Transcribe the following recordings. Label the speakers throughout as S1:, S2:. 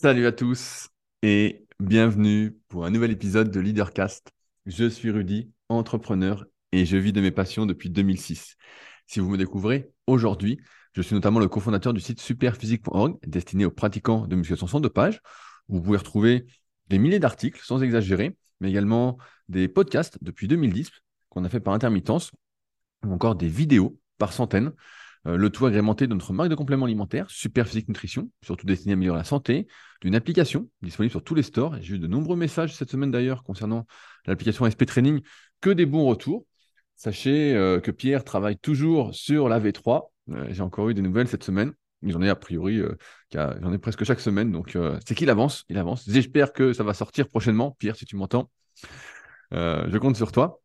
S1: Salut à tous et bienvenue pour un nouvel épisode de Leadercast. Je suis Rudy, entrepreneur et je vis de mes passions depuis 2006. Si vous me découvrez aujourd'hui, je suis notamment le cofondateur du site superphysique.org destiné aux pratiquants de musculation sans dopage où vous pouvez retrouver des milliers d'articles sans exagérer, mais également des podcasts depuis 2010 qu'on a fait par intermittence ou encore des vidéos par centaines euh, le tout agrémenté de notre marque de compléments alimentaires, Super Physique Nutrition, surtout destinée à améliorer la santé, d'une application disponible sur tous les stores. J'ai eu de nombreux messages cette semaine d'ailleurs concernant l'application SP Training, que des bons retours. Sachez euh, que Pierre travaille toujours sur la V3. Euh, j'ai encore eu des nouvelles cette semaine. J'en ai a priori, presque chaque semaine. Donc, c'est qu'il avance, il avance. J'espère que ça va sortir prochainement. Pierre, si tu m'entends, je compte sur toi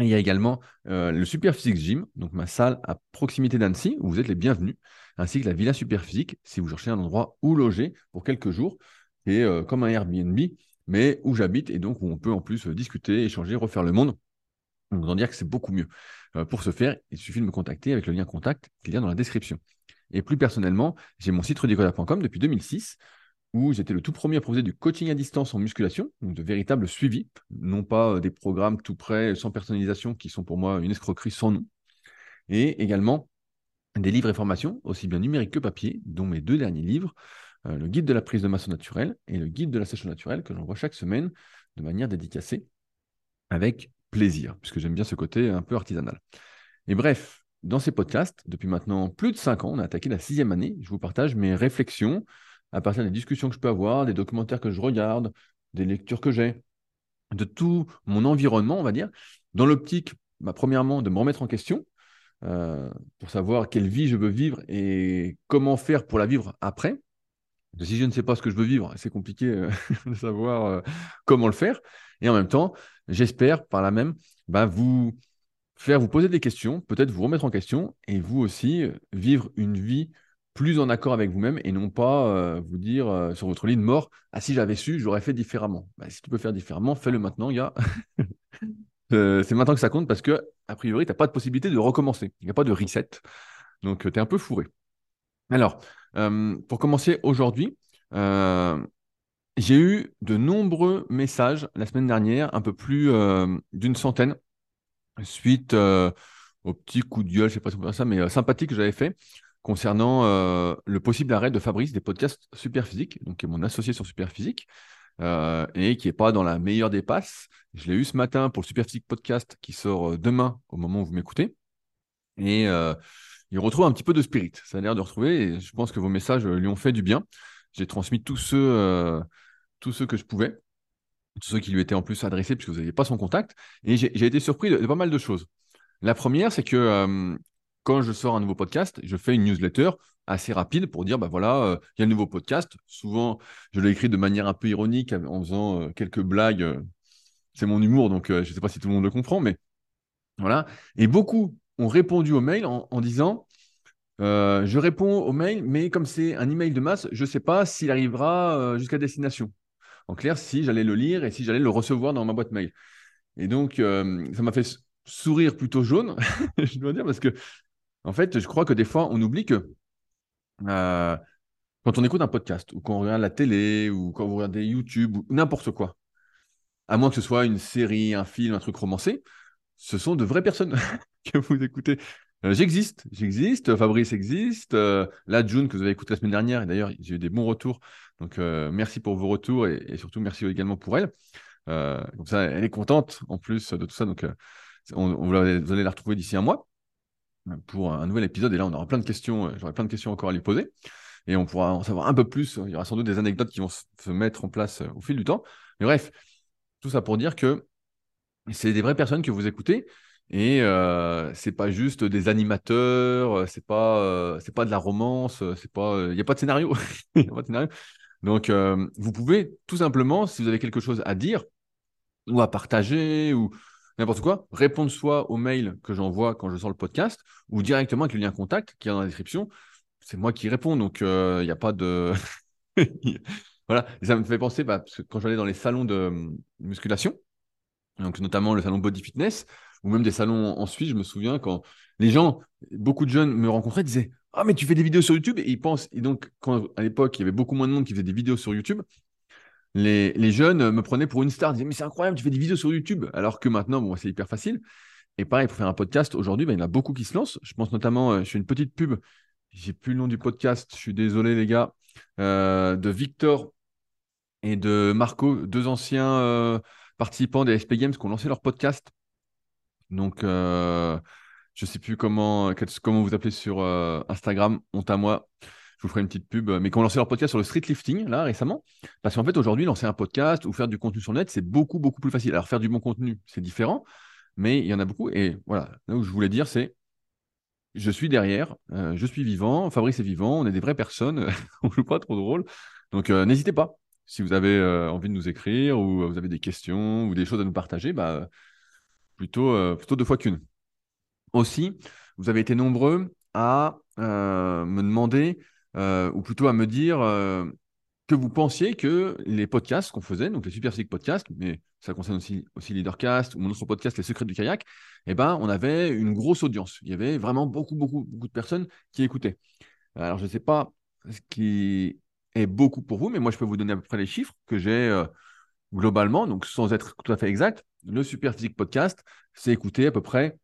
S1: il y a également euh, le Superphysique Gym, donc ma salle à proximité d'Annecy, où vous êtes les bienvenus, ainsi que la Villa Superphysique, si vous cherchez un endroit où loger pour quelques jours. C'est euh, comme un Airbnb, mais où j'habite et donc où on peut en plus euh, discuter, échanger, refaire le monde. Donc, en dire que c'est beaucoup mieux. pour ce faire, il suffit de me contacter avec le lien contact qu'il y a dans la description. Et plus personnellement, j'ai mon site rudicola.com depuis 2006 où j'étais le tout premier à proposer du coaching à distance en musculation, donc de véritables suivis, non pas euh, des programmes tout près, sans personnalisation, qui sont pour moi une escroquerie sans nom, et également des livres et formations, aussi bien numériques que papier, dont mes deux derniers livres, euh, le guide de la prise de masse naturelle et le guide de la sèche naturelle, que j'envoie chaque semaine de manière dédicacée, avec plaisir, puisque j'aime bien ce côté un peu artisanal. Et bref, dans ces podcasts, depuis maintenant plus de cinq ans, on a attaqué la sixième année, je vous partage mes réflexions, à partir des discussions que je peux avoir, des documentaires que je regarde, des lectures que j'ai, de tout mon environnement, on va dire, dans l'optique, bah, premièrement, de me remettre en question euh, pour savoir quelle vie je veux vivre et comment faire pour la vivre après. si je ne sais pas ce que je veux vivre, c'est compliqué euh, de savoir euh, comment le faire. Et en même temps, j'espère par là même bah, vous faire vous poser des questions, peut-être vous remettre en question et vous aussi vivre une vie plus en accord avec vous-même et non pas euh, vous dire euh, sur votre lit de mort Ah, si j'avais su, j'aurais fait différemment. Bah, si tu peux faire différemment, fais-le maintenant, euh, c'est maintenant que ça compte parce que, a priori, tu n'as pas de possibilité de recommencer. Il n'y a pas de reset. Donc, tu es un peu fourré. Alors, pour commencer aujourd'hui, j'ai eu de nombreux messages la semaine dernière, un peu plus d'une centaine, suite au petit coup de gueule, je ne sais pas si on peut dire ça, mais sympathique que j'avais fait concernant euh, le possible arrêt de Fabrice des podcasts Superphysique, donc qui est mon associé sur Superphysique, euh, et qui n'est pas dans la meilleure des passes. Je l'ai eu ce matin pour le Superphysique podcast qui sort euh, demain au moment où vous m'écoutez. Et il retrouve un petit peu de spirit. Ça a l'air de retrouver, et je pense que vos messages lui ont fait du bien. J'ai transmis tous ceux, tous ceux que je pouvais, tous ceux qui lui étaient en plus adressés, puisque vous n'aviez pas son contact. Et j'ai été surpris de, de, pas mal de choses. La première, c'est que quand je sors un nouveau podcast, je fais une newsletter assez rapide pour dire, bah voilà, euh, il y a un nouveau podcast. Souvent, je l'ai écrit de manière un peu ironique en faisant euh, quelques blagues. Euh, c'est mon humour, donc je ne sais pas si tout le monde le comprend, mais voilà. Et beaucoup ont répondu au mail en, disant, je réponds au mail, mais comme c'est un email de masse, je ne sais pas s'il arrivera jusqu'à destination. En clair, si j'allais le lire et si j'allais le recevoir dans ma boîte mail. Et donc, ça m'a fait sourire plutôt jaune, je dois dire, parce que en fait, je crois que des fois, on oublie que euh, quand on écoute un podcast ou quand on regarde la télé ou quand vous regardez YouTube ou n'importe quoi, à moins que ce soit une série, un film, un truc romancé, ce sont de vraies personnes que vous écoutez. Euh, j'existe, j'existe, Fabrice existe, euh, la June que vous avez écouté la semaine dernière, et d'ailleurs j'ai eu des bons retours, donc merci pour vos retours et, surtout merci également pour elle. comme ça, elle est contente en plus de tout ça, donc on, vous allez la retrouver d'ici un mois pour un nouvel épisode. Et là, on aura plein de questions. Euh, j'aurai plein de questions encore à lui poser. Et on pourra en savoir un peu plus. Il y aura sans doute des anecdotes qui vont se mettre en place euh, au fil du temps. Mais bref, tout ça pour dire que c'est des vraies personnes que vous écoutez. Et euh, c'est pas juste des animateurs, euh, c'est pas pas de la romance, c'est pas il n'y a pas de scénario. a pas de scénario. Donc vous pouvez tout simplement, si vous avez quelque chose à dire ou à partager ou n'importe quoi, répondre soit au mail que j'envoie quand je sors le podcast ou directement avec le lien contact qui est dans la description. C'est moi qui réponds, donc il euh, n'y a pas de. voilà, ça me fait penser, bah, parce que quand j'allais dans les salons de musculation, donc notamment le salon Body Fitness, ou même des salons en Suisse, je me souviens quand les gens, beaucoup de jeunes me rencontraient, disaient Ah, mais tu fais des vidéos sur YouTube? Et ils pensent. Et donc, quand à l'époque, il y avait beaucoup moins de monde qui faisait des vidéos sur YouTube, les, jeunes me prenaient pour une star. Disaient, mais c'est incroyable, tu fais des vidéos sur YouTube. Alors que maintenant, bon, c'est hyper facile. Et pareil, pour faire un podcast, aujourd'hui, ben, il y en a beaucoup qui se lancent. Je pense notamment, euh, je fais une petite pub. J'ai plus le nom du podcast. Je suis désolé, les gars. Euh, de Victor et de Marco, deux anciens euh, participants des SP Games qui ont lancé leur podcast. Donc, je ne sais plus comment, comment vous appelez sur Instagram, honte à moi. Je vous ferai une petite pub, mais qui ont lancé leur podcast sur le street lifting, là, récemment. Parce qu'en fait, aujourd'hui, lancer un podcast ou faire du contenu sur le net, c'est beaucoup, beaucoup plus facile. Alors, faire du bon contenu, c'est différent, mais il y en a beaucoup. Et voilà, là où je voulais dire, c'est je suis derrière, je suis vivant, Fabrice est vivant, on est des vraies personnes, on joue pas trop de rôle. Donc, n'hésitez pas si vous avez euh, envie de nous écrire ou vous avez des questions ou des choses à nous partager, bah, plutôt, euh, plutôt deux fois qu'une. Aussi, vous avez été nombreux à euh, me demander, ou plutôt à me dire que vous pensiez que les podcasts qu'on faisait, donc les Super Physique Podcasts, mais ça concerne aussi, aussi Leadercast ou mon autre podcast, Les Secrets du Kayak, eh ben, on avait une grosse audience. Il y avait vraiment beaucoup, beaucoup, beaucoup de personnes qui écoutaient. Alors, je ne sais pas ce qui est beaucoup pour vous, mais moi, je peux vous donner à peu près les chiffres que j'ai euh, globalement, donc sans être tout à fait exact. Le Super Physique Podcast, c'est écouté à peu près,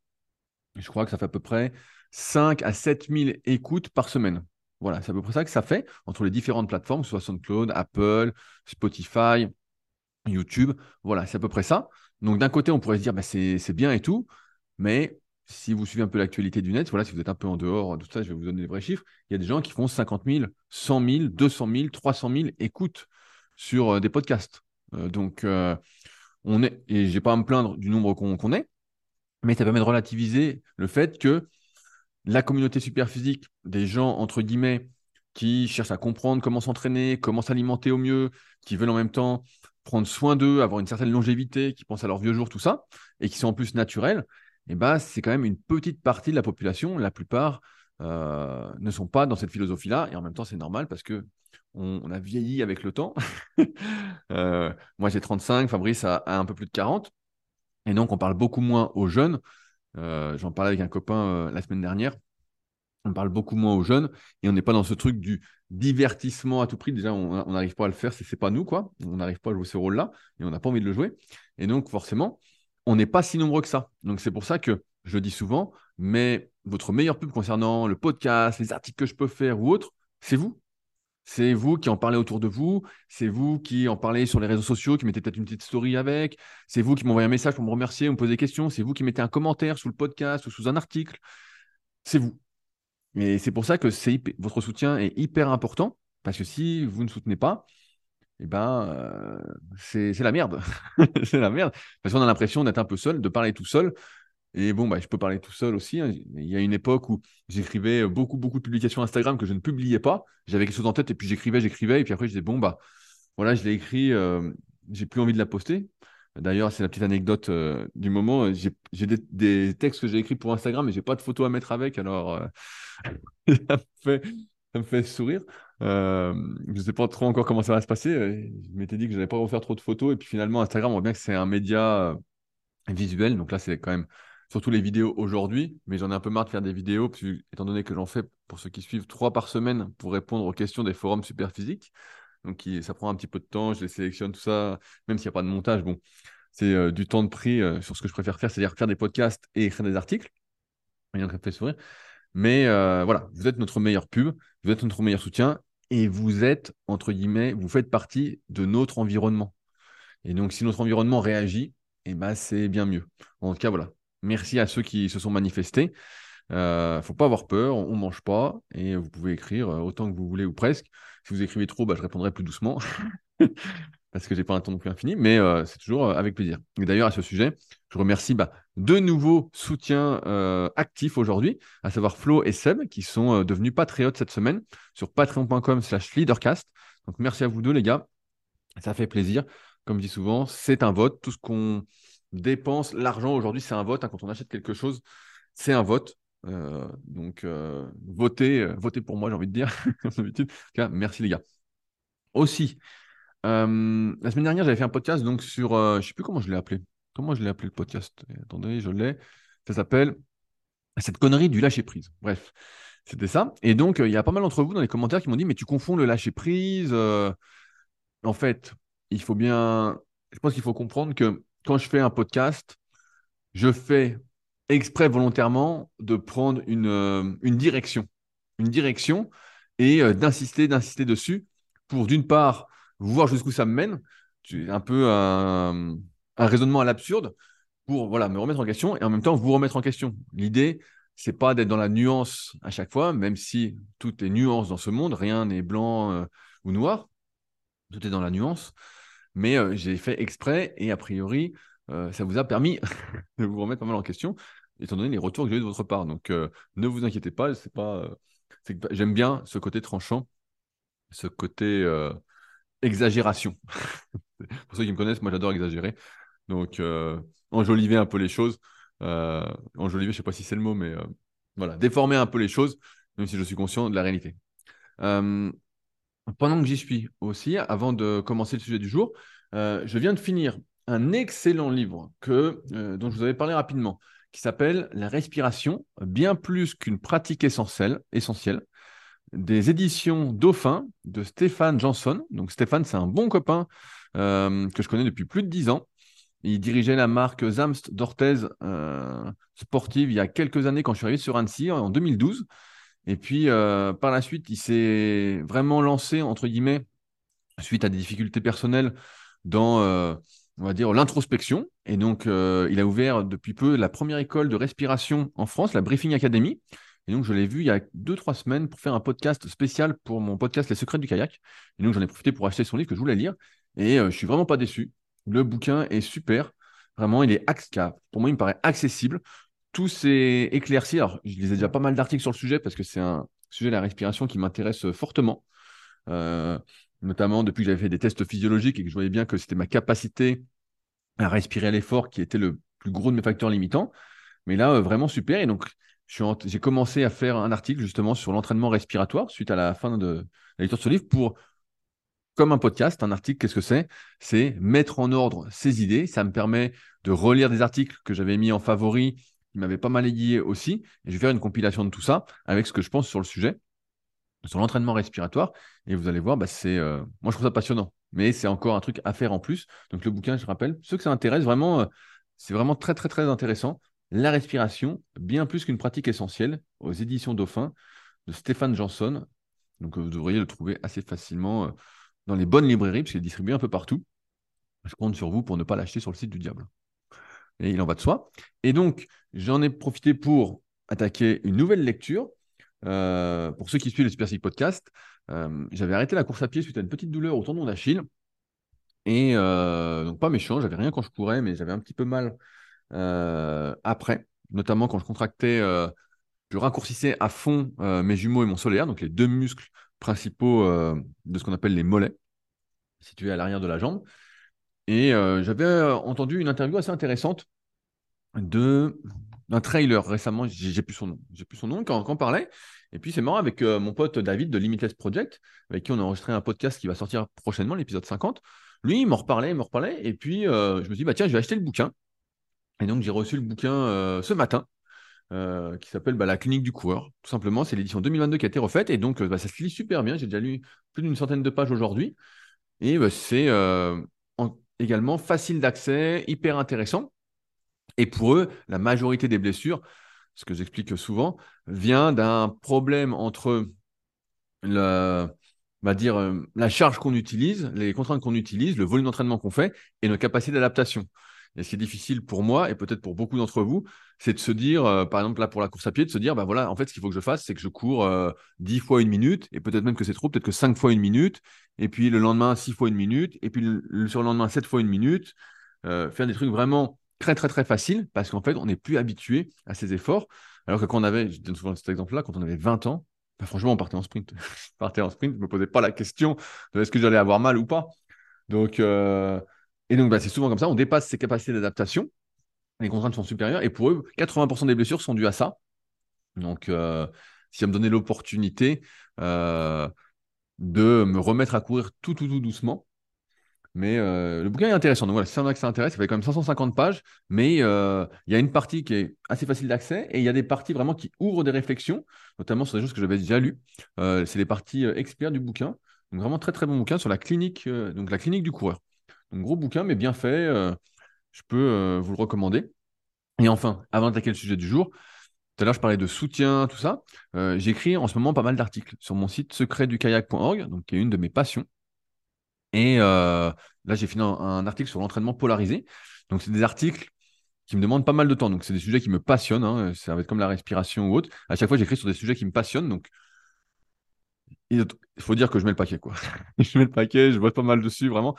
S1: je crois que ça fait à peu près 5 à 7 000 écoutes par semaine. Voilà, c'est à peu près ça que ça fait entre les différentes plateformes, que ce soit SoundCloud, Apple, Spotify, YouTube. Voilà, c'est à peu près ça. Donc d'un côté, on pourrait se dire, bah, c'est bien et tout, mais si vous suivez un peu l'actualité du net, voilà, si vous êtes un peu en dehors de tout ça, je vais vous donner les vrais chiffres. Il y a des gens qui font 50 000, 100 000, 200 000, 300 000 écoutes sur euh, des podcasts. Euh, donc, euh, on est, et je n'ai pas à me plaindre du nombre qu'on est, mais ça permet de relativiser le fait que la communauté super physique, des gens, entre guillemets, qui cherchent à comprendre comment s'entraîner, comment s'alimenter au mieux, qui veulent en même temps prendre soin d'eux, avoir une certaine longévité, qui pensent à leurs vieux jours, tout ça, et qui sont en plus naturels, eh ben, c'est quand même une petite partie de la population. La plupart euh, ne sont pas dans cette philosophie-là. Et en même temps, c'est normal parce que on, a vieilli avec le temps. Euh, moi, j'ai 35, Fabrice a, un peu plus de 40. Et donc, on parle beaucoup moins aux jeunes. Euh, j'en parlais avec un copain la semaine dernière. On parle beaucoup moins aux jeunes et on n'est pas dans ce truc du divertissement à tout prix. Déjà, on n'arrive pas à le faire, c'est pas nous, quoi. On n'arrive pas à jouer ce rôle-là et on n'a pas envie de le jouer. Et donc, forcément, on n'est pas si nombreux que ça. Donc c'est pour ça que je dis souvent, mais votre meilleure pub concernant le podcast, les articles que je peux faire ou autre, c'est vous. C'est vous qui en parlez autour de vous, c'est vous qui en parlez sur les réseaux sociaux, qui mettez peut-être une petite story avec, c'est vous qui m'envoyez un message pour me remercier, me poser des questions, c'est vous qui mettez un commentaire sous le podcast ou sous un article. C'est vous. Et c'est pour ça que votre soutien est hyper important, parce que si vous ne soutenez pas, eh ben, euh, c'est la merde. c'est la merde. Parce qu'on a l'impression d'être un peu seul, de parler tout seul. Et bon, bah, je peux parler tout seul aussi. Hein. Il y a une époque où j'écrivais beaucoup, beaucoup de publications Instagram que je ne publiais pas. J'avais quelque chose en tête et puis j'écrivais, j'écrivais. Et puis après, je disais, bon, bah, voilà, je l'ai écrit, euh, j'ai plus envie de la poster. D'ailleurs, c'est la petite anecdote du moment. J'ai des, textes que j'ai écrits pour Instagram, mais j'ai pas de photos à mettre avec. Alors, ça, me fait, ça me fait sourire. Euh, je ne sais pas trop encore comment ça va se passer. Je m'étais dit que je n'allais pas refaire trop de photos. Et puis finalement, Instagram, on voit bien que c'est un média visuel. Donc là, c'est quand même surtout les vidéos aujourd'hui. Mais j'en ai un peu marre de faire des vidéos, étant donné que j'en fais, pour ceux qui suivent, trois par semaine pour répondre aux questions des forums super physiques. Donc ça prend un petit peu de temps. Je les sélectionne, tout ça. Même s'il n'y a pas de montage, bon, c'est euh, du temps de prix sur ce que je préfère faire, c'est-à-dire faire des podcasts et écrire des articles. Il y en a fait sourire. Mais voilà, vous êtes notre meilleure pub, vous êtes notre meilleur soutien et vous êtes, entre guillemets, vous faites partie de notre environnement. Et donc, si notre environnement réagit, eh ben, c'est bien mieux. En tout cas, voilà. Merci à ceux qui se sont manifestés. Il euh, ne faut pas avoir peur, on ne mange pas et vous pouvez écrire euh, autant que vous voulez ou presque. Si vous écrivez trop, bah, je répondrai plus doucement. parce que j'ai pas un temps non plus infini, mais euh, c'est toujours avec plaisir. Et d'ailleurs, à ce sujet, je remercie bah, deux nouveaux soutiens actifs aujourd'hui, à savoir Flo et Seb, qui sont devenus patriotes cette semaine sur patreon.com slash leadercast. Donc merci à vous deux, les gars. Ça fait plaisir. Comme je dis souvent, c'est un vote. Tout ce qu'on dépense, l'argent aujourd'hui, c'est un vote. Hein. Quand on achète quelque chose, c'est un vote. donc, votez, votez pour moi, j'ai envie de dire. merci les gars. Aussi, euh, la semaine dernière, j'avais fait un podcast donc sur, euh, je ne sais plus comment je l'ai appelé. Comment je l'ai appelé le podcast? Attendez, je l'ai. Ça s'appelle cette connerie du lâcher prise. Bref, C'était ça. Et donc, il y a pas mal d'entre vous dans les commentaires qui m'ont dit, mais tu confonds le lâcher prise. En fait, il faut bien. Je pense qu'il faut comprendre que quand je fais un podcast, je fais exprès volontairement de prendre une, une direction. Une direction et d'insister, d'insister dessus pour, d'une part, voir jusqu'où ça me mène. Un peu un, un raisonnement à l'absurde pour voilà, me remettre en question et en même temps vous remettre en question. L'idée, c'est pas d'être dans la nuance à chaque fois, même si tout est nuance dans ce monde, rien n'est blanc euh, ou noir, tout est dans la nuance. Mais euh, j'ai fait exprès et a priori, euh, ça vous a permis de vous remettre pas mal en question, étant donné les retours que j'ai eu de votre part. Donc ne vous inquiétez pas, c'est pas, j'aime bien ce côté tranchant, ce côté exagération. Pour ceux qui me connaissent, moi j'adore exagérer. Donc enjoliver un peu les choses. Euh, enjoliver, je ne sais pas si c'est le mot, mais euh, voilà, déformer un peu les choses, même si je suis conscient de la réalité. Euh, pendant que j'y suis aussi, avant de commencer le sujet du jour, je viens de finir un excellent livre que, dont je vous avais parlé rapidement, qui s'appelle La respiration, bien plus qu'une pratique essentielle, essentielle, des éditions Dauphin de Stéphane Janson. Donc Stéphane, c'est un bon copain que je connais depuis plus de dix ans. Il dirigeait la marque Zamst d'Orthez euh, sportive il y a quelques années quand je suis arrivé sur Annecy en 2012. Et puis euh, par la suite, il s'est vraiment lancé, entre guillemets, suite à des difficultés personnelles dans, euh, on va dire, l'introspection. Et donc, il a ouvert depuis peu la première école de respiration en France, la Briefing Academy. Et donc, je l'ai vu il y a deux, trois semaines pour faire un podcast spécial pour mon podcast Les Secrets du kayak. Et donc, j'en ai profité pour acheter son livre que je voulais lire. Et je suis vraiment pas déçu. Le bouquin est super. Vraiment, il est pour moi, il me paraît accessible. Tout s'est éclairci. Alors, je lisais déjà pas mal d'articles sur le sujet parce que c'est un sujet de la respiration qui m'intéresse fortement. Euh, notamment depuis que j'avais fait des tests physiologiques et que je voyais bien que c'était ma capacité à respirer à l'effort qui était le plus gros de mes facteurs limitants. Mais là, euh, vraiment super. Et donc, j'ai commencé à faire un article justement sur l'entraînement respiratoire suite à la fin de la lecture de ce livre pour comme un podcast, un article, qu'est-ce que c'est? C'est mettre en ordre ses idées. Ça me permet de relire des articles que j'avais mis en favori, qui m'avaient pas mal aiguillé aussi. Je vais faire une compilation de tout ça avec ce que je pense sur le sujet, sur l'entraînement respiratoire. Et vous allez voir, bah, c'est, euh, moi je trouve ça passionnant. Mais c'est encore un truc à faire en plus. Donc le bouquin, je rappelle, ceux que ça intéresse, vraiment, euh, c'est vraiment très très très intéressant. La respiration, bien plus qu'une pratique essentielle, aux éditions Dauphin de Stéphane Janson. Donc vous devriez le trouver assez facilement. Euh, dans les bonnes librairies, parce qu'il est distribué un peu partout. Je compte sur vous pour ne pas l'acheter sur le site du diable. Et il en va de soi. Et donc, j'en ai profité pour attaquer une nouvelle lecture. Euh, pour ceux qui suivent le Super Podcast, euh, j'avais arrêté la course à pied suite à une petite douleur au tendon d'Achille. Et euh, donc, pas méchant, j'avais rien quand je courais, mais j'avais un petit peu mal après, notamment quand je contractais, je raccourcissais à fond mes jumeaux et mon solaire, donc les deux muscles principaux de ce qu'on appelle les mollets, situés à l'arrière de la jambe. Et euh, j'avais euh, entendu une interview assez intéressante de d'un trailer récemment, j'ai plus son nom, j'ai plus son nom quand, on parlait. Et puis c'est marrant avec mon pote David de Limitless Project, avec qui on a enregistré un podcast qui va sortir prochainement, l'épisode 50. Lui, il m'en reparlait, il m'en reparlait, et puis je me suis dit bah tiens, je vais acheter le bouquin. Et donc j'ai reçu le bouquin ce matin. Euh, qui s'appelle bah, La clinique du coureur. Tout simplement, c'est l'édition 2022 qui a été refaite et donc euh, bah, ça se lit super bien. J'ai déjà lu plus d'une centaine de pages aujourd'hui et bah, c'est euh, également facile d'accès, hyper intéressant. Et pour eux, la majorité des blessures, ce que j'explique souvent, vient d'un problème entre dire, la charge qu'on utilise, les contraintes qu'on utilise, le volume d'entraînement qu'on fait et nos capacités d'adaptation. Et ce qui est difficile pour moi et peut-être pour beaucoup d'entre vous, c'est de se dire, euh, par exemple là pour la course à pied, de se dire, bah voilà, en fait, ce qu'il faut que je fasse, c'est que je cours euh, 10 fois une minute, et peut-être même que c'est trop, peut-être que 5 fois une minute, et puis le lendemain 6 fois une minute, et puis le, sur le lendemain 7 fois une minute, euh, faire des trucs vraiment très très très faciles, parce qu'en fait, on n'est plus habitué à ces efforts. Alors que quand on avait, je donne souvent cet exemple-là, quand on avait 20 ans, bah, franchement, on partait en sprint. je partais en sprint, je ne me posais pas la question de est-ce que j'allais avoir mal ou pas. Donc, euh, et donc, bah, c'est souvent comme ça, on dépasse ses capacités d'adaptation, les contraintes sont supérieures, et pour eux, 80% des blessures sont dues à ça. Donc, euh, si ça me donnait l'opportunité euh, de me remettre à courir tout, tout, tout doucement, Mais euh, le bouquin est intéressant. Donc voilà, si c'est un que ça intéresse, il fait quand même 550 pages, mais il y a une partie qui est assez facile d'accès et il y a des parties vraiment qui ouvrent des réflexions, notamment sur des choses que j'avais déjà lues. C'est les parties experts du bouquin. Donc vraiment très très bon bouquin sur la clinique, donc la clinique du coureur. Donc gros bouquin, mais bien fait. je peux vous le recommander. Et enfin, avant d'attaquer le sujet du jour, tout à l'heure, je parlais de soutien, tout ça. J'écris en ce moment pas mal d'articles sur mon site secretdukayak.org, qui est une de mes passions. Et euh, là, j'ai fini un, article sur l'entraînement polarisé. Donc, c'est des articles qui me demandent pas mal de temps. Donc, c'est des sujets qui me passionnent. Hein. Ça va être comme la respiration ou autre. À chaque fois, j'écris sur des sujets qui me passionnent. Donc, il faut dire que je mets le paquet, quoi. je mets le paquet, je bosse pas mal dessus, vraiment.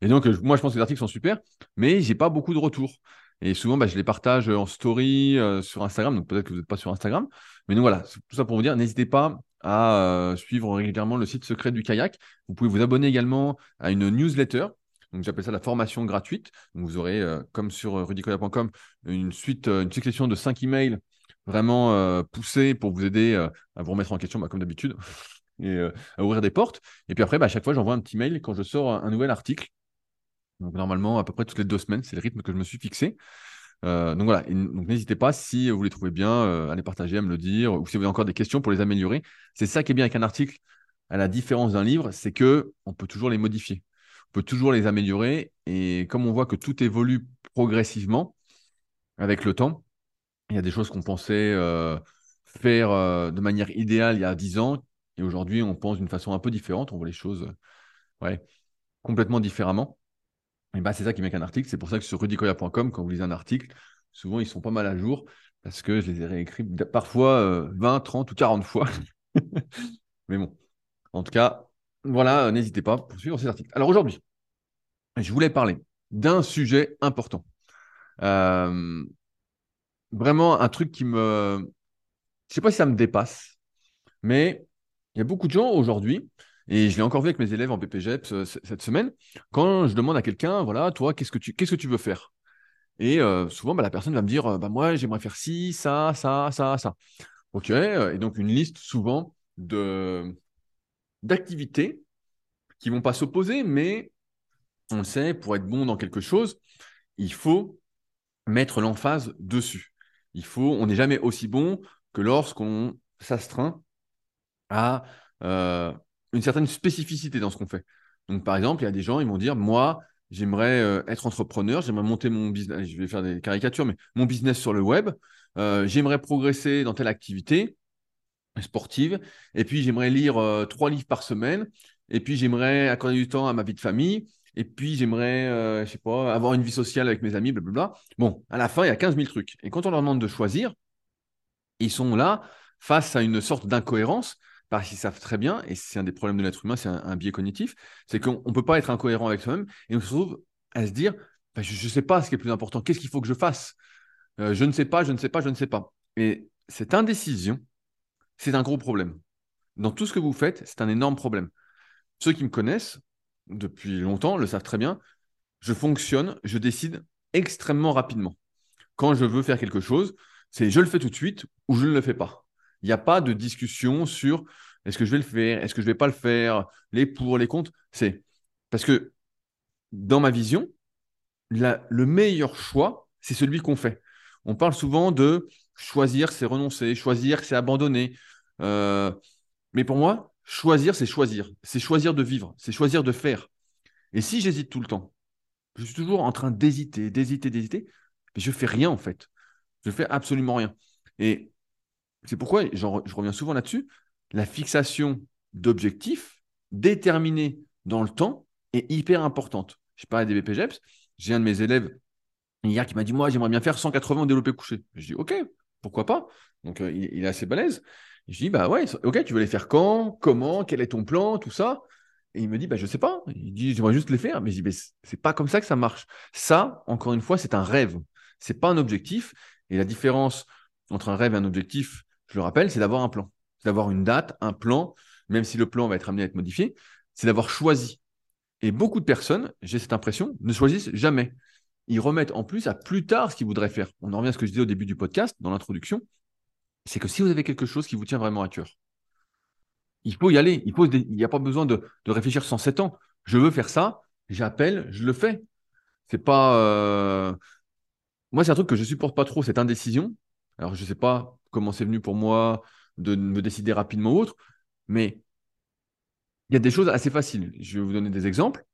S1: Et donc, moi, je pense que les articles sont super, mais j'ai pas beaucoup de retours. Et souvent, bah, je les partage en story euh, sur Instagram. Donc, peut-être que vous n'êtes pas sur Instagram. Mais donc, voilà, tout ça pour vous dire, n'hésitez pas à euh, suivre régulièrement le site secret du kayak. Vous pouvez vous abonner également à une newsletter. Donc j'appelle ça la formation gratuite. Donc vous aurez, euh, comme sur euh, rudicoya.com, une suite, une succession de 5 emails vraiment poussés pour vous aider à vous remettre en question, bah, comme d'habitude, et à ouvrir des portes. Et puis après, bah, à chaque fois, j'envoie un petit mail quand je sors un nouvel article. Donc normalement, à peu près toutes les deux semaines, c'est le rythme que je me suis fixé. Euh, donc voilà, donc n'hésitez pas si vous les trouvez bien euh, à les partager, à me le dire, ou si vous avez encore des questions pour les améliorer. C'est ça qui est bien avec un article, à la différence d'un livre, c'est que on peut toujours les modifier, on peut toujours les améliorer, et comme on voit que tout évolue progressivement avec le temps, il y a des choses qu'on pensait euh, faire de manière idéale il y a 10 ans, et aujourd'hui on pense d'une façon un peu différente, on voit les choses complètement différemment. Et bah, c'est ça qui met un article. C'est pour ça que sur rudicoya.com, quand vous lisez un article, souvent ils sont pas mal à jour parce que je les ai réécrits parfois 20, euh, 30 ou 40 fois. Mais bon, en tout cas, voilà, euh, n'hésitez pas pour suivre ces articles. Alors aujourd'hui, je voulais parler d'un sujet important. Euh, vraiment un truc qui me... Je ne sais pas si ça me dépasse, mais il y a beaucoup de gens aujourd'hui et je l'ai encore vu avec mes élèves en BPGEPS euh, cette semaine. Quand je demande à quelqu'un, voilà, toi, qu'est-ce que tu, qu'est-ce que tu veux faire? Et euh, souvent, bah, la personne va me dire, euh, bah, moi, j'aimerais faire ci, ça, ça, ça, ça. OK. Et donc, une liste souvent de, d'activités qui vont pas s'opposer, mais on le sait, pour être bon dans quelque chose, il faut mettre l'emphase dessus. Il faut, on n'est jamais aussi bon que lorsqu'on s'astreint à une certaine spécificité dans ce qu'on fait. Donc, par exemple, il y a des gens, ils vont dire, moi, j'aimerais euh, être entrepreneur, j'aimerais monter mon business, je vais faire des caricatures, mais mon business sur le web, euh, j'aimerais progresser dans telle activité sportive, et puis j'aimerais lire euh, trois livres par semaine, et puis j'aimerais accorder du temps à ma vie de famille, et puis j'aimerais, je sais pas, avoir une vie sociale avec mes amis, blablabla. Bon, à la fin, il y a 15 000 trucs. Et quand on leur demande de choisir, ils sont là face à une sorte d'incohérence parce qu'ils savent très bien, et c'est un des problèmes de l'être humain, c'est un, biais cognitif, c'est qu'on ne peut pas être incohérent avec soi-même, et on se trouve à se dire, bah, je ne sais pas ce qui est plus important, qu'est-ce qu'il faut que je fasse? Euh, Je ne sais pas, je ne sais pas, je ne sais pas. Et cette indécision, c'est un gros problème. Dans tout ce que vous faites, c'est un énorme problème. Ceux qui me connaissent depuis longtemps le savent très bien, je fonctionne, je décide extrêmement rapidement. Quand je veux faire quelque chose, c'est je le fais tout de suite ou je ne le fais pas. Il n'y a pas de discussion sur est-ce que je vais le faire, est-ce que je ne vais pas le faire, les pour, les contre. C'est parce que dans ma vision, le meilleur choix, c'est celui qu'on fait. On parle souvent de choisir, c'est renoncer, choisir, c'est abandonner. Euh, mais pour moi, choisir, c'est choisir. C'est choisir de vivre, c'est choisir de faire. Et si j'hésite tout le temps, je suis toujours en train d'hésiter, d'hésiter, d'hésiter, mais je fais rien en fait. Je ne fais absolument rien. Et c'est pourquoi, je reviens souvent là-dessus, la fixation d'objectifs déterminés dans le temps est hyper importante. Je parle des BPGEPS, j'ai un de mes élèves hier qui m'a dit Moi, j'aimerais bien faire 180 développés couché. Je dis Ok, pourquoi pas? Donc, euh, il, est assez balèze. je dis Bah ouais, ok, tu veux les faire quand Comment Quel est ton plan Tout ça? Et il me dit Bah je sais pas. Il dit J'aimerais juste les faire. Mais je dis C'est pas comme ça que ça marche. Ça, encore une fois, c'est un rêve. C'est pas un objectif. Et la différence entre un rêve et un objectif, je le rappelle, c'est d'avoir un plan. C'est d'avoir une date, un plan, même si le plan va être amené à être modifié, c'est d'avoir choisi. Et beaucoup de personnes, j'ai cette impression, ne choisissent jamais. Ils remettent en plus à plus tard ce qu'ils voudraient faire. On en revient à ce que je disais au début du podcast, dans l'introduction. C'est que si vous avez quelque chose qui vous tient vraiment à cœur, il faut y aller. Il n'y a pas besoin de, réfléchir 107 ans. Je veux faire ça. j'appelle, je le fais. C'est pas. euh, Moi, c'est un truc que je supporte pas trop, cette indécision. Alors, je sais pas comment c'est venu pour moi de me décider rapidement ou autre, mais il y a des choses assez faciles. Je vais vous donner des exemples.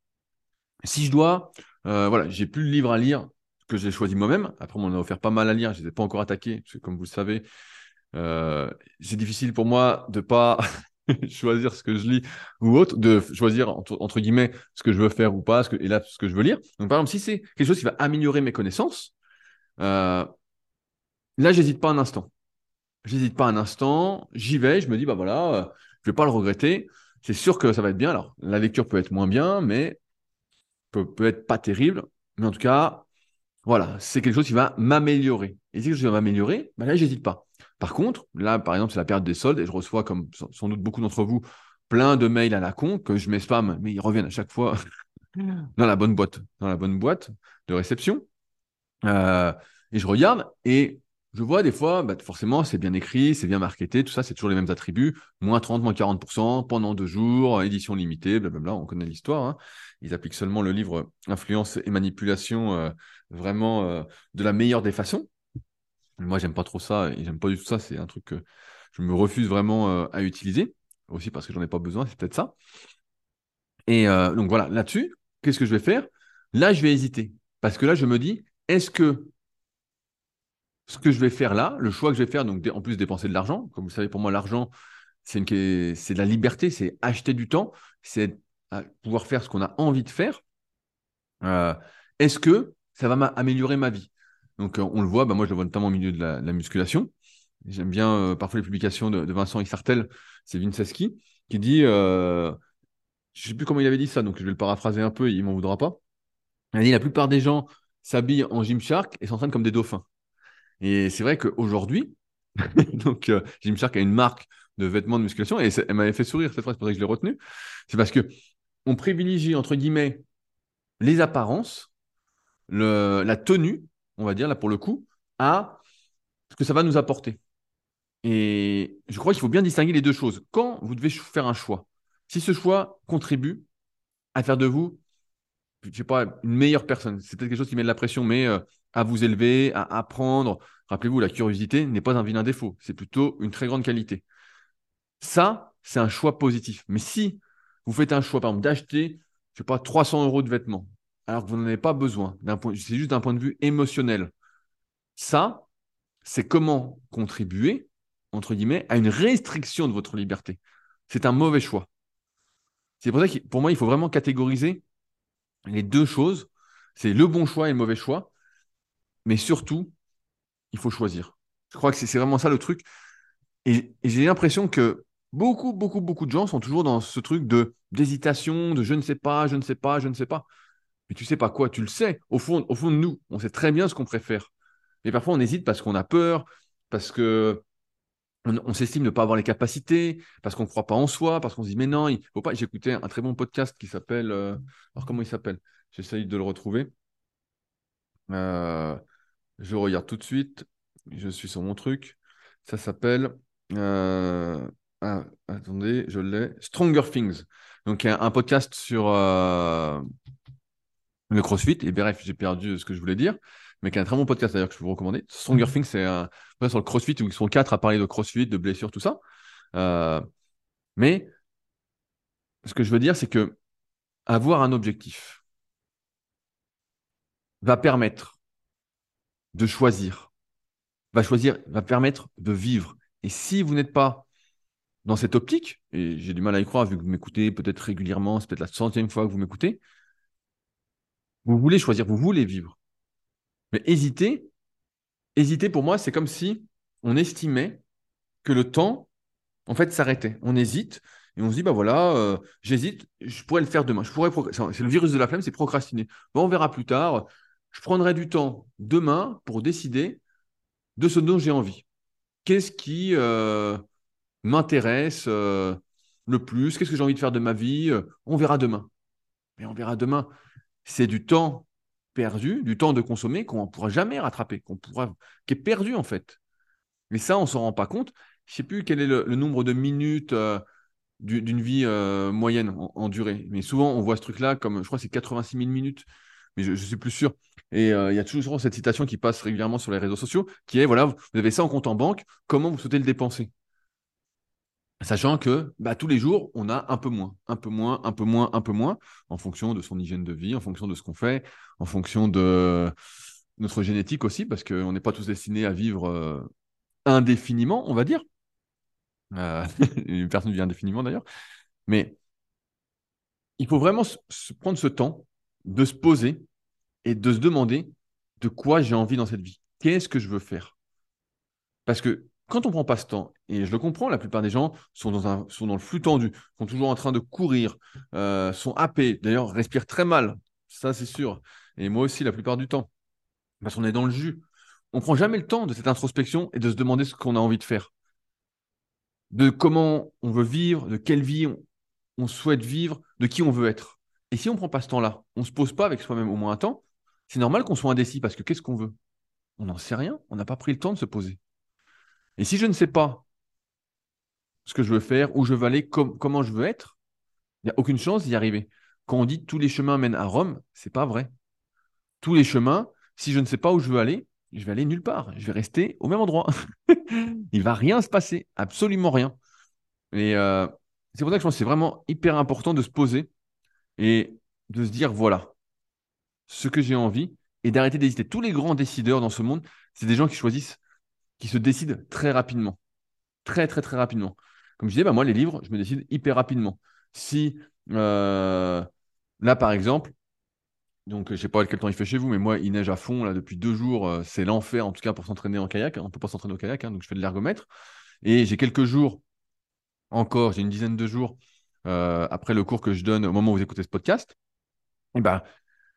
S1: Si je dois, euh, voilà, j'ai plus le livre à lire que j'ai choisi moi-même. Après, on m'en a offert pas mal à lire. Je ne les ai pas encore attaqués, parce que comme vous le savez, euh, c'est difficile pour moi de pas choisir ce que je lis ou autre, de choisir entre, guillemets ce que je veux faire ou pas, et là ce que je veux lire. Donc par exemple, si c'est quelque chose qui va améliorer mes connaissances, euh, là j'hésite pas un instant. J'hésite pas un instant, j'y vais, je me dis bah voilà, euh, je vais pas le regretter. C'est sûr que ça va être bien. Alors la lecture peut être moins bien, mais peut, peut être pas terrible. Mais en tout cas, voilà, c'est quelque chose qui va m'améliorer. Et si quelque chose qui va m'améliorer, bah là, j'hésite pas. Par contre, là, par exemple, c'est la période des soldes et je reçois, comme sans doute beaucoup d'entre vous, plein de mails à la con que je mets spam, mais ils reviennent à chaque fois dans la bonne boîte, dans la bonne boîte de réception. Euh, et je regarde et je vois des fois, bah, forcément, c'est bien écrit, c'est bien marketé, tout ça, c'est toujours les mêmes attributs. Moins 30, moins 40%, pendant deux jours, édition limitée, blablabla, on connaît l'histoire. Hein. Ils appliquent seulement le livre Influence et manipulation euh, vraiment euh, de la meilleure des façons. Moi, j'aime pas trop ça et j'aime pas du tout ça. C'est un truc que je me refuse vraiment euh, à utiliser, aussi parce que j'en ai pas besoin, c'est peut-être ça. Et donc voilà, là-dessus, qu'est-ce que je vais faire? Là, je vais hésiter. Parce que là, je me dis, est-ce que ce que je vais faire là, le choix que je vais faire, donc en plus dépenser de l'argent, comme vous savez, pour moi, l'argent, c'est de la liberté, c'est acheter du temps, c'est pouvoir faire ce qu'on a envie de faire. Euh, est-ce que ça va améliorer ma vie? Donc, on le voit, bah, moi, je le vois notamment au milieu de la, musculation. J'aime bien euh, parfois les publications de, Vincent Xartel, c'est Vinceski, qui dit, euh, je ne sais plus comment il avait dit ça, donc je vais le paraphraser un peu, il m'en voudra pas. Il dit, la plupart des gens s'habillent en Gymshark et s'entraînent comme des dauphins. Et c'est vrai qu'aujourd'hui, donc euh, Gymshark a une marque de vêtements de musculation et elle m'avait fait sourire cette fois, c'est pour ça que je l'ai retenu. C'est parce que on privilégie entre guillemets les apparences, la tenue, on va dire là pour le coup, à ce que ça va nous apporter. Et je crois qu'il faut bien distinguer les deux choses. Quand vous devez faire un choix, si ce choix contribue à faire de vous, je sais pas, une meilleure personne, c'est peut-être quelque chose qui met de la pression, mais euh, à vous élever, à apprendre. Rappelez-vous, la curiosité n'est pas un vilain défaut, c'est plutôt une très grande qualité. Ça, c'est un choix positif. Mais si vous faites un choix, par exemple, d'acheter, je sais pas, 300 euros de vêtements, alors que vous n'en avez pas besoin, c'est juste d'un point de vue émotionnel, ça, c'est comment contribuer, entre guillemets, à une restriction de votre liberté. C'est un mauvais choix. C'est pour ça que pour moi, il faut vraiment catégoriser les deux choses. C'est le bon choix et le mauvais choix. Mais surtout, il faut choisir. Je crois que c'est vraiment ça le truc. Et, j'ai l'impression que beaucoup, beaucoup, beaucoup de gens sont toujours dans ce truc de d'hésitation, de je ne sais pas, je ne sais pas, je ne sais pas. Mais tu sais pas quoi, tu le sais. Au fond, au fond de nous, on sait très bien ce qu'on préfère. Mais parfois, on hésite parce qu'on a peur, parce que on, s'estime ne pas avoir les capacités, parce qu'on ne croit pas en soi, parce qu'on se dit mais non, il faut pas. Écouté un très bon podcast qui s'appelle. Euh, alors comment il s'appelle? J'essaye de le retrouver. Euh, je regarde tout de suite. Je suis sur mon truc. Ça s'appelle. Euh, ah, attendez, je l'ai. Stronger Things. Donc, un, un podcast sur euh, le CrossFit. Et bref, j'ai perdu ce que je voulais dire. Mais qui est un très bon podcast d'ailleurs que je peux vous recommander. Stronger mhm. Things, c'est un sur le CrossFit où ils sont quatre à parler de CrossFit, de blessures, tout ça. Euh, mais ce que je veux dire, c'est que avoir un objectif va permettre de choisir, va choisir, va permettre de vivre. Et si vous n'êtes pas dans cette optique, et j'ai du mal à y croire vu que vous m'écoutez peut-être régulièrement, c'est peut-être la centième fois que vous m'écoutez, vous voulez choisir, vous voulez vivre. Mais hésiter, hésiter pour moi, c'est comme si on estimait que le temps, en fait, s'arrêtait. On hésite et on se dit, bah voilà, euh, j'hésite, je pourrais le faire demain. Je pourrais c'est le virus de la flemme, c'est procrastiner. On verra plus tard je prendrai du temps demain pour décider de ce dont j'ai envie. Qu'est-ce qui euh, m'intéresse euh, le plus? Qu'est-ce que j'ai envie de faire de ma vie? On verra demain. Mais on verra demain. C'est du temps perdu, du temps de consommer qu'on ne pourra jamais rattraper, qu'on qui est perdu en fait. Mais ça, on ne s'en rend pas compte. Je ne sais plus quel est le, nombre de minutes. Euh, d'une vie euh, moyenne en, durée. Mais souvent, on voit ce truc-là comme, je crois, c'est 86 000 minutes, mais je, ne suis plus sûr. Et euh, il y a toujours cette citation qui passe régulièrement sur les réseaux sociaux, qui est, voilà, vous avez ça en compte en banque, comment vous souhaitez le dépenser? Sachant que bah, tous les jours, on a un peu moins, un peu moins, un peu moins, un peu moins, en fonction de son hygiène de vie, en fonction de ce qu'on fait, en fonction de notre génétique aussi, parce qu'on n'est pas tous destinés à vivre euh, indéfiniment, on va dire. Euh, une personne vit indéfiniment d'ailleurs. Mais il faut vraiment prendre ce temps de se poser et de se demander de quoi j'ai envie dans cette vie. Qu'est-ce que je veux faire? Parce que quand on prend pas ce temps, et je le comprends, la plupart des gens sont dans, le flux tendu, sont toujours en train de courir, euh, sont happés, d'ailleurs respirent très mal, ça c'est sûr. Et moi aussi la plupart du temps, parce qu'on est dans le jus. On prend jamais le temps de cette introspection et de se demander ce qu'on a envie de faire de comment on veut vivre, de quelle vie on, souhaite vivre, de qui on veut être. Et si on prend pas ce temps-là, on ne se pose pas avec soi-même au moins un temps, c'est normal qu'on soit indécis parce que qu'est-ce qu'on veut? On n'en sait rien, on n'a pas pris le temps de se poser. Et si je ne sais pas ce que je veux faire, où je veux aller, comment je veux être, il n'y a aucune chance d'y arriver. Quand on dit tous les chemins mènent à Rome, c'est pas vrai. Tous les chemins, si je ne sais pas où je veux aller, je vais aller nulle part. Je vais rester au même endroit. Il va rien se passer, absolument rien. Et euh, c'est pour ça que je pense que c'est vraiment hyper important de se poser et de se dire voilà ce que j'ai envie et d'arrêter d'hésiter. Tous les grands décideurs dans ce monde, c'est des gens qui choisissent, qui se décident très rapidement. Très, très, très rapidement. Comme je disais, bah, moi, les livres, je me décide hyper rapidement. Si euh, là, par exemple, donc, je sais pas quel temps il fait chez vous, mais moi, il neige à fond là depuis deux jours. Euh, c'est l'enfer, en tout cas, pour s'entraîner en kayak. On ne peut pas s'entraîner au kayak, hein, donc je fais de l'ergomètre. Et j'ai quelques jours encore, j'ai une dizaine de jours euh, après le cours que je donne au moment où vous écoutez ce podcast. Et ben,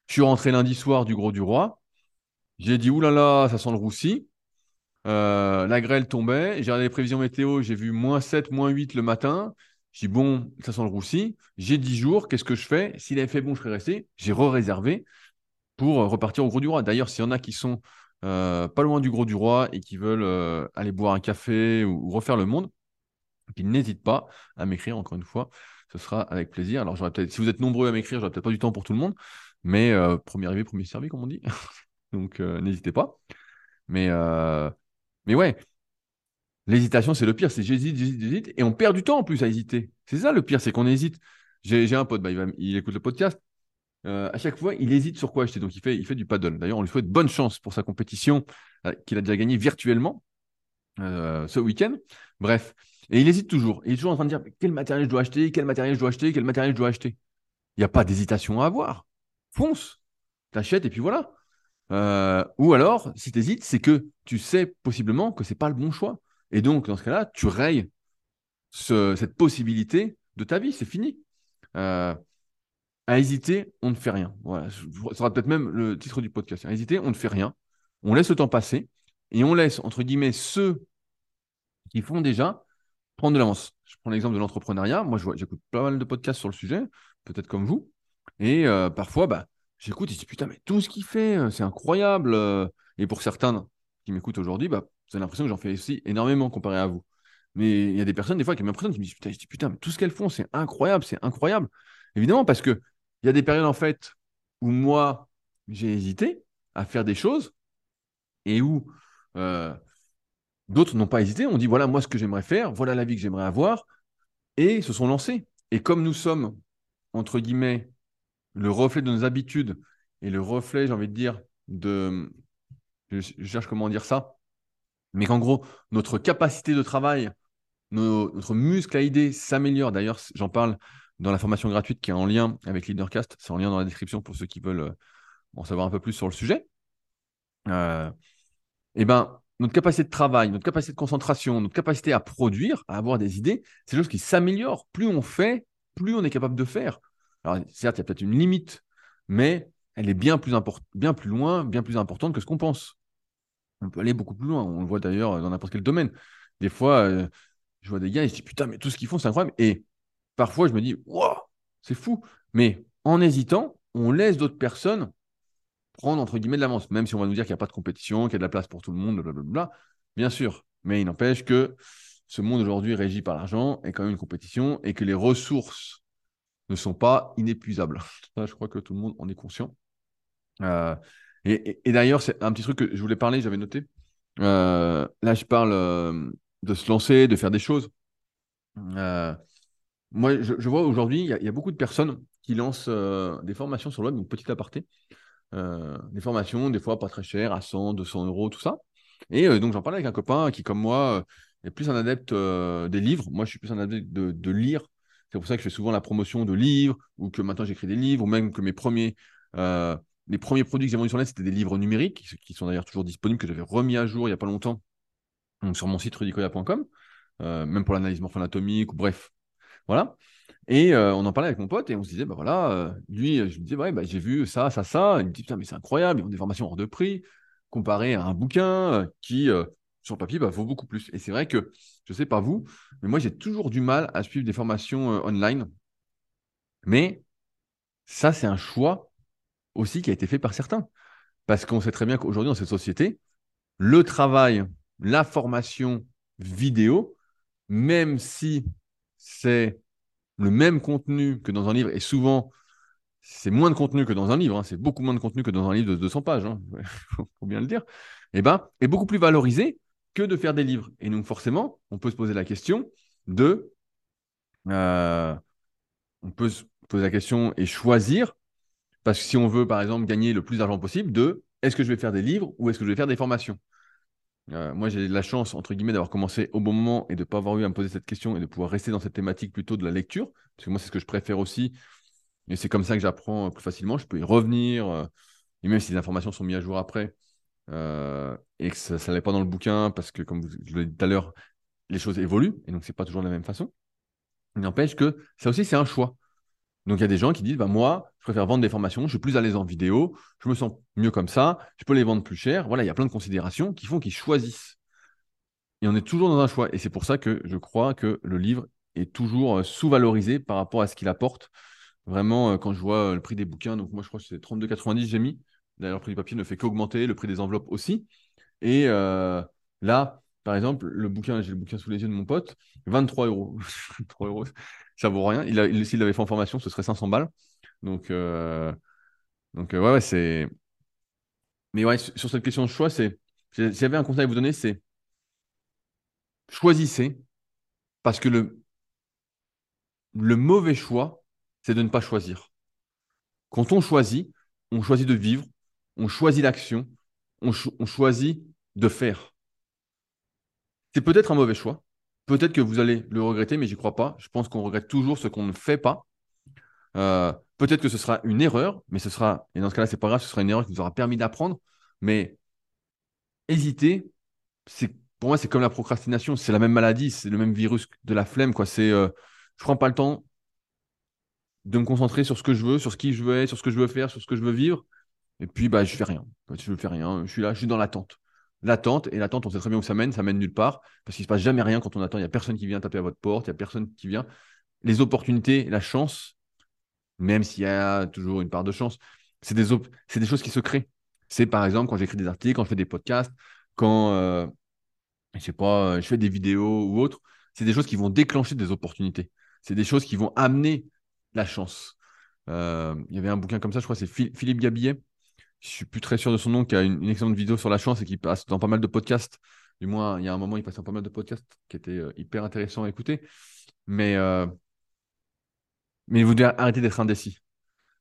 S1: je suis rentré lundi soir du Gros du Roi. J'ai dit, oulala, ça sent le roussi. Euh, la grêle tombait. J'ai regardé les prévisions météo. J'ai vu moins 7, moins 8 le matin. J'ai dit, bon, ça sent le roussi. J'ai 10 jours, qu'est-ce que je fais? S'il avait fait bon, je serais resté. J'ai re-réservé pour euh, repartir au Gros du Roi. D'ailleurs, s'il y en a qui sont euh, pas loin du Gros du Roi et qui veulent aller boire un café ou, refaire le monde, qu'ils n'hésitent pas à m'écrire encore une fois. Ce sera avec plaisir. Alors, peut-être, si vous êtes nombreux à m'écrire, j'aurai peut-être pas du temps pour tout le monde, mais premier arrivé, premier servi, comme on dit. Donc, n'hésitez pas. Mais, mais ouais, L'hésitation, c'est le pire. C'est j'hésite, j'hésite, j'hésite. Et on perd du temps en plus à hésiter. C'est ça le pire, c'est qu'on hésite. J'ai un pote, bah, il, écoute le podcast. Euh, à chaque fois, il hésite sur quoi acheter. Donc, il fait, il fait du paddle. D'ailleurs, on lui souhaite bonne chance pour sa compétition euh, qu'il a déjà gagnée virtuellement euh, ce week-end. Bref. Et il hésite toujours. Il est toujours en train de dire quel matériel je dois acheter, quel matériel je dois acheter, quel matériel je dois acheter. Il n'y a pas d'hésitation à avoir. Fonce. T'achètes et puis voilà. ou alors, si tu hésites, c'est que tu sais possiblement que ce n'est pas le bon choix. Et donc, dans ce cas-là, tu rayes cette possibilité de ta vie, c'est fini. Euh, à hésiter, on ne fait rien. Ce sera peut-être même le titre du podcast. À hésiter, on ne fait rien. On laisse le temps passer et on laisse, entre guillemets, ceux qui font déjà prendre de l'avance. Je prends l'exemple de l'entrepreneuriat. Moi, j'écoute pas mal de podcasts sur le sujet, peut-être comme vous. Et euh, parfois, bah, j'écoute et je dis putain, mais tout ce qu'il fait, euh, c'est incroyable. Et pour certains qui m'écoutent aujourd'hui, bah, vous avez l'impression que j'en fais aussi énormément comparé à vous. Mais il y a des personnes, des fois, qui m'impressionnent, qui me disent Putain, dis, putain, mais tout ce qu'elles font, c'est incroyable, c'est incroyable. Évidemment, parce qu'il y a des périodes, en fait, où moi, j'ai hésité à faire des choses et où euh, d'autres n'ont pas hésité. On dit Voilà, moi, ce que j'aimerais faire, voilà la vie que j'aimerais avoir, et se sont lancés. Et comme nous sommes, entre guillemets, le reflet de nos habitudes et le reflet, j'ai envie de dire, de. Je, cherche comment dire ça mais qu'en gros, notre capacité de travail, notre muscle à idée s'améliore. D'ailleurs, j'en parle dans la formation gratuite qui est en lien avec Leadercast. C'est en lien dans la description pour ceux qui veulent euh, en savoir un peu plus sur le sujet. Euh, et ben, notre capacité de travail, notre capacité de concentration, notre capacité à produire, à avoir des idées, c'est des choses qui s'améliorent. Plus on fait, plus on est capable de faire. Alors, certes, il y a peut-être une limite, mais elle est bien plus, loin, bien plus importante que ce qu'on pense on peut aller beaucoup plus loin. On le voit d'ailleurs dans n'importe quel domaine. Des fois, euh, je vois des gars et je dis putain, mais tout ce qu'ils font, c'est incroyable. Et parfois, je me dis, waouh, c'est fou. Mais en hésitant, on laisse d'autres personnes prendre entre guillemets de l'avance, même si on va nous dire qu'il n'y a pas de compétition, qu'il y a de la place pour tout le monde, blablabla. Bien sûr. Mais il n'empêche que ce monde aujourd'hui régi par l'argent est quand même une compétition et que les ressources ne sont pas inépuisables. Je crois que tout le monde en est conscient. Euh, et, d'ailleurs, c'est un petit truc que je voulais parler, j'avais noté. Euh, là, je parle euh, de se lancer, de faire des choses. moi, je, vois aujourd'hui, il y, a beaucoup de personnes qui lancent des formations sur le web, donc petit aparté. des formations, des fois pas très chères, à 100, 200 euros, tout ça. Et donc, j'en parlais avec un copain qui, comme moi, est plus un adepte des livres. Moi, je suis plus un adepte de lire c'est pour ça que je fais souvent la promotion de livres, ou que maintenant j'écris des livres, ou même que mes premiers, euh, les premiers produits que j'ai vendus sur net, c'était des livres numériques, qui sont d'ailleurs toujours disponibles, que j'avais remis à jour il n'y a pas longtemps, donc sur mon site rudicoya.com, euh, même pour l'analyse morpho-anatomique, ou bref. Voilà. Et euh, on en parlait avec mon pote et on se disait, bah voilà, lui, je me disais, ouais, bah, j'ai vu ça, ça, ça. Il me dit, putain, mais c'est incroyable, ils ont des formations hors de prix, comparé à un bouquin qui, sur papier, bah, vaut beaucoup plus. Et c'est vrai que, je ne sais pas vous, mais moi, j'ai toujours du mal à suivre des formations euh, online. Mais ça, c'est un choix aussi qui a été fait par certains. Parce qu'on sait très bien qu'aujourd'hui, dans cette société, le travail, la formation vidéo, même si c'est le même contenu que dans un livre, et souvent, c'est moins de contenu que dans un livre, hein, c'est beaucoup moins de contenu que dans un livre de 200 pages, il hein, faut bien le dire, et eh ben, est beaucoup plus valorisé que de faire des livres. Et donc forcément, on peut se poser la question de... Euh, on peut se poser la question et choisir, parce que si on veut, par exemple, gagner le plus d'argent possible, de est-ce que je vais faire des livres ou est-ce que je vais faire des formations? Euh, moi, j'ai la chance, entre guillemets, d'avoir commencé au bon moment et de ne pas avoir eu à me poser cette question et de pouvoir rester dans cette thématique plutôt de la lecture, parce que moi, c'est ce que je préfère aussi. Et c'est comme ça que j'apprends plus facilement. Je peux y revenir, euh, et même si les informations sont mises à jour après, euh, et que ça n'allait pas dans le bouquin parce que, comme je l'ai dit tout à l'heure, les choses évoluent et donc c'est pas toujours de la même façon. N'empêche que ça aussi, c'est un choix. Donc il y a des gens qui disent bah, Moi, je préfère vendre des formations, je suis plus à l'aise en vidéo, je me sens mieux comme ça, je peux les vendre plus cher. Voilà, il y a plein de considérations qui font qu'ils choisissent. Et on est toujours dans un choix. Et c'est pour ça que je crois que le livre est toujours euh, sous-valorisé par rapport à ce qu'il apporte. Vraiment, euh, quand je vois le prix des bouquins, donc moi je crois que c'est 32,90 j'ai mis. D'ailleurs, le prix du papier ne fait qu'augmenter, le prix des enveloppes aussi. Et euh, là, par exemple, le bouquin, j'ai le bouquin sous les yeux de mon pote, 23 euros. 3 euros, ça vaut rien. Il s'il l'avait fait en formation, ce serait 500 balles. Donc, euh, donc euh, ouais, ouais c'est. Mais ouais, sur cette question de choix, c'est. J'avais un conseil à vous donner, c'est choisissez, parce que le, le mauvais choix, c'est de ne pas choisir. Quand on choisit, on choisit de vivre, on choisit l'action, on, choisit de faire. C'est peut-être un mauvais choix. Peut-être que vous allez le regretter, mais j'y crois pas. Je pense qu'on regrette toujours ce qu'on ne fait pas. Euh, peut-être que ce sera une erreur, mais ce sera, et dans ce cas-là, c'est pas grave, ce sera une erreur qui vous aura permis d'apprendre. Mais hésiter, c'est pour moi, c'est comme la procrastination, c'est la même maladie, c'est le même virus de la flemme. Quoi. C'est, euh, je prends pas le temps de me concentrer sur ce que je veux, sur ce qui je veux sur ce que je veux faire, sur ce que je veux vivre. Et puis, bah, je fais rien. Je fais rien. Je suis là, je suis dans l'attente. L'attente, et l'attente, on sait très bien où ça mène, ça mène nulle part, parce qu'il ne se passe jamais rien quand on attend. Il n'y a personne qui vient taper à votre porte, il n'y a personne qui vient. Les opportunités, la chance, même s'il y a toujours une part de chance, c'est des, des choses qui se créent. C'est par exemple quand j'écris des articles, quand je fais des podcasts, quand euh, je sais pas, euh, je fais des vidéos ou autres, c'est des choses qui vont déclencher des opportunités. C'est des choses qui vont amener la chance. Euh, il y avait un bouquin comme ça, je crois, c'est Philippe Gabillet, je suis plus très sûr de son nom, qui a une, excellente vidéo sur la chance et qui passe dans pas mal de podcasts. Du moins, il y a un moment, il passe dans pas mal de podcasts qui étaient euh, hyper intéressants à écouter. Mais, euh, mais arrêter d'être indécis.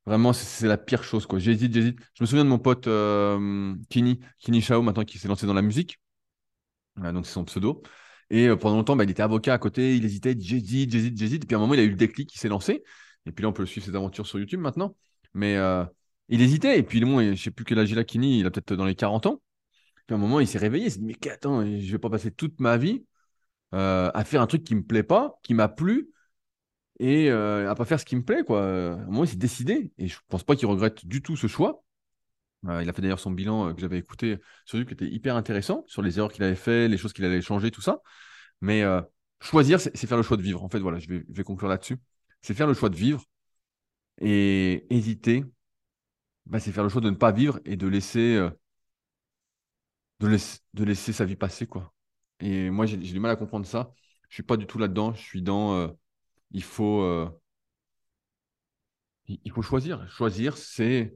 S1: Vraiment, c'est la pire chose. J'hésite, j'hésite. Je me souviens de mon pote euh, Kini, Kini Chao, maintenant qui s'est lancé dans la musique. donc, c'est son pseudo. Et pendant longtemps, bah, il était avocat à côté, il hésitait, j'hésite, j'hésite, j'hésite. Et puis à un moment, il a eu le déclic, il s'est lancé. Et puis là, on peut suivre ses aventures sur YouTube maintenant. Mais il hésitait. Et puis, bon, je sais plus quel âge il a, Kini, il a peut-être dans les 40 ans. Puis à un moment, il s'est réveillé. Il s'est dit, mais attends, je vais pas passer toute ma vie euh, à faire un truc qui ne me plaît pas, qui m'a plu, et euh, à pas faire ce qui me plaît. Quoi. À un moment, il s'est décidé. Et je pense pas qu'il regrette du tout ce choix. Euh, il a fait d'ailleurs son bilan que j'avais écouté sur YouTube qui était hyper intéressant, sur les erreurs qu'il avait fait, les choses qu'il allait changer, tout ça. Mais choisir, c'est faire le choix de vivre. En fait, voilà, je vais conclure là-dessus. C'est faire le choix de vivre et hésiter bah, c'est faire le choix de ne pas vivre et de laisser, euh, de, laisser, sa vie passer. quoi. Et moi, j'ai du mal à comprendre ça. Je suis pas du tout là-dedans. Je suis dans. euh, il faut. euh, il faut choisir. Choisir, c'est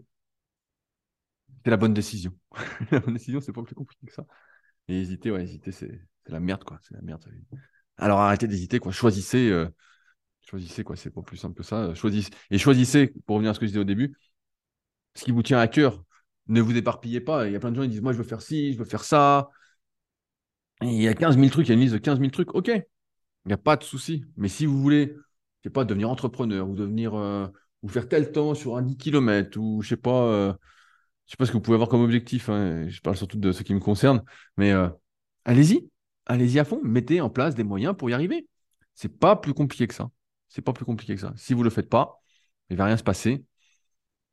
S1: c'est la bonne décision. la bonne décision, c'est pas plus compliqué que ça. Et hésiter, ouais, hésiter, c'est la merde, quoi. C'est la merde. Alors arrêtez d'hésiter, quoi. Choisissez. choisissez, quoi. C'est pas plus simple que ça. Choisissez. Et choisissez, pour revenir à ce que je disais au début, ce qui vous tient à cœur. Ne vous éparpillez pas. Il y a plein de gens qui disent Moi, je veux faire ci, je veux faire ça. Il y a 15 000 trucs, il y a une liste de 15 000 trucs. OK, il n'y a pas de souci. Mais si vous voulez, je sais pas, devenir entrepreneur ou devenir. euh, ou faire tel temps sur un 10 km ou je sais pas. euh, je sais pas ce que vous pouvez avoir comme objectif. hein, Je parle surtout de ce qui me concerne. Mais euh, allez-y. Allez-y à fond. Mettez en place des moyens pour y arriver. C'est pas plus compliqué que ça. C'est pas plus compliqué que ça. Si vous le faites pas, il va rien se passer.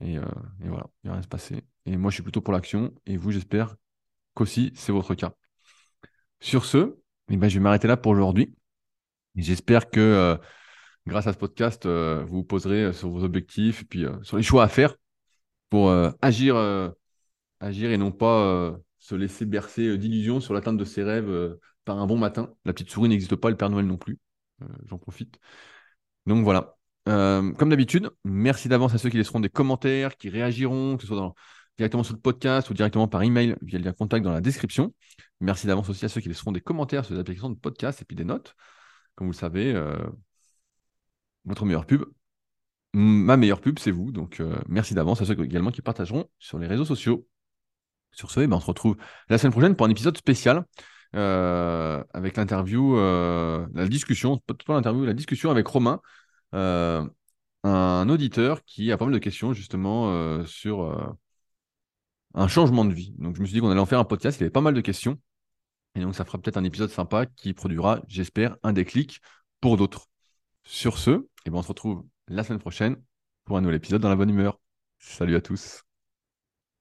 S1: Et, euh, et voilà, il va rien se passer. Et moi, je suis plutôt pour l'action. Et vous, j'espère qu'aussi, c'est votre cas. Sur ce, eh ben, je vais m'arrêter là pour aujourd'hui. J'espère que euh, grâce à ce podcast, euh, vous vous poserez sur vos objectifs et puis sur les choix à faire pour agir, agir et non pas se laisser bercer d'illusions sur l'atteinte de ses rêves par un bon matin. La petite souris n'existe pas, le Père Noël non plus. J'en profite. Donc voilà. Euh, comme d'habitude, merci d'avance à ceux qui laisseront des commentaires, qui réagiront, que ce soit directement sur le podcast ou directement par email via le lien contact dans la description. Merci d'avance aussi à ceux qui laisseront des commentaires sur les applications de podcast et puis des notes. Comme vous le savez, euh, votre meilleure pub, ma meilleure pub, c'est vous. Donc euh, merci d'avance à ceux également qui partageront sur les réseaux sociaux. Sur ce, eh ben, on se retrouve la semaine prochaine pour un épisode spécial avec l'interview, la discussion, pas l'interview, la discussion avec Romain, un auditeur qui a pas mal de questions justement euh, sur euh, un changement de vie. Donc je me suis dit qu'on allait en faire un podcast, il y avait pas mal de questions. Et donc ça fera peut-être un épisode sympa qui produira, j'espère, un déclic pour d'autres. Sur ce, eh ben, on se retrouve la semaine prochaine pour un nouvel épisode dans la bonne humeur. Salut à tous.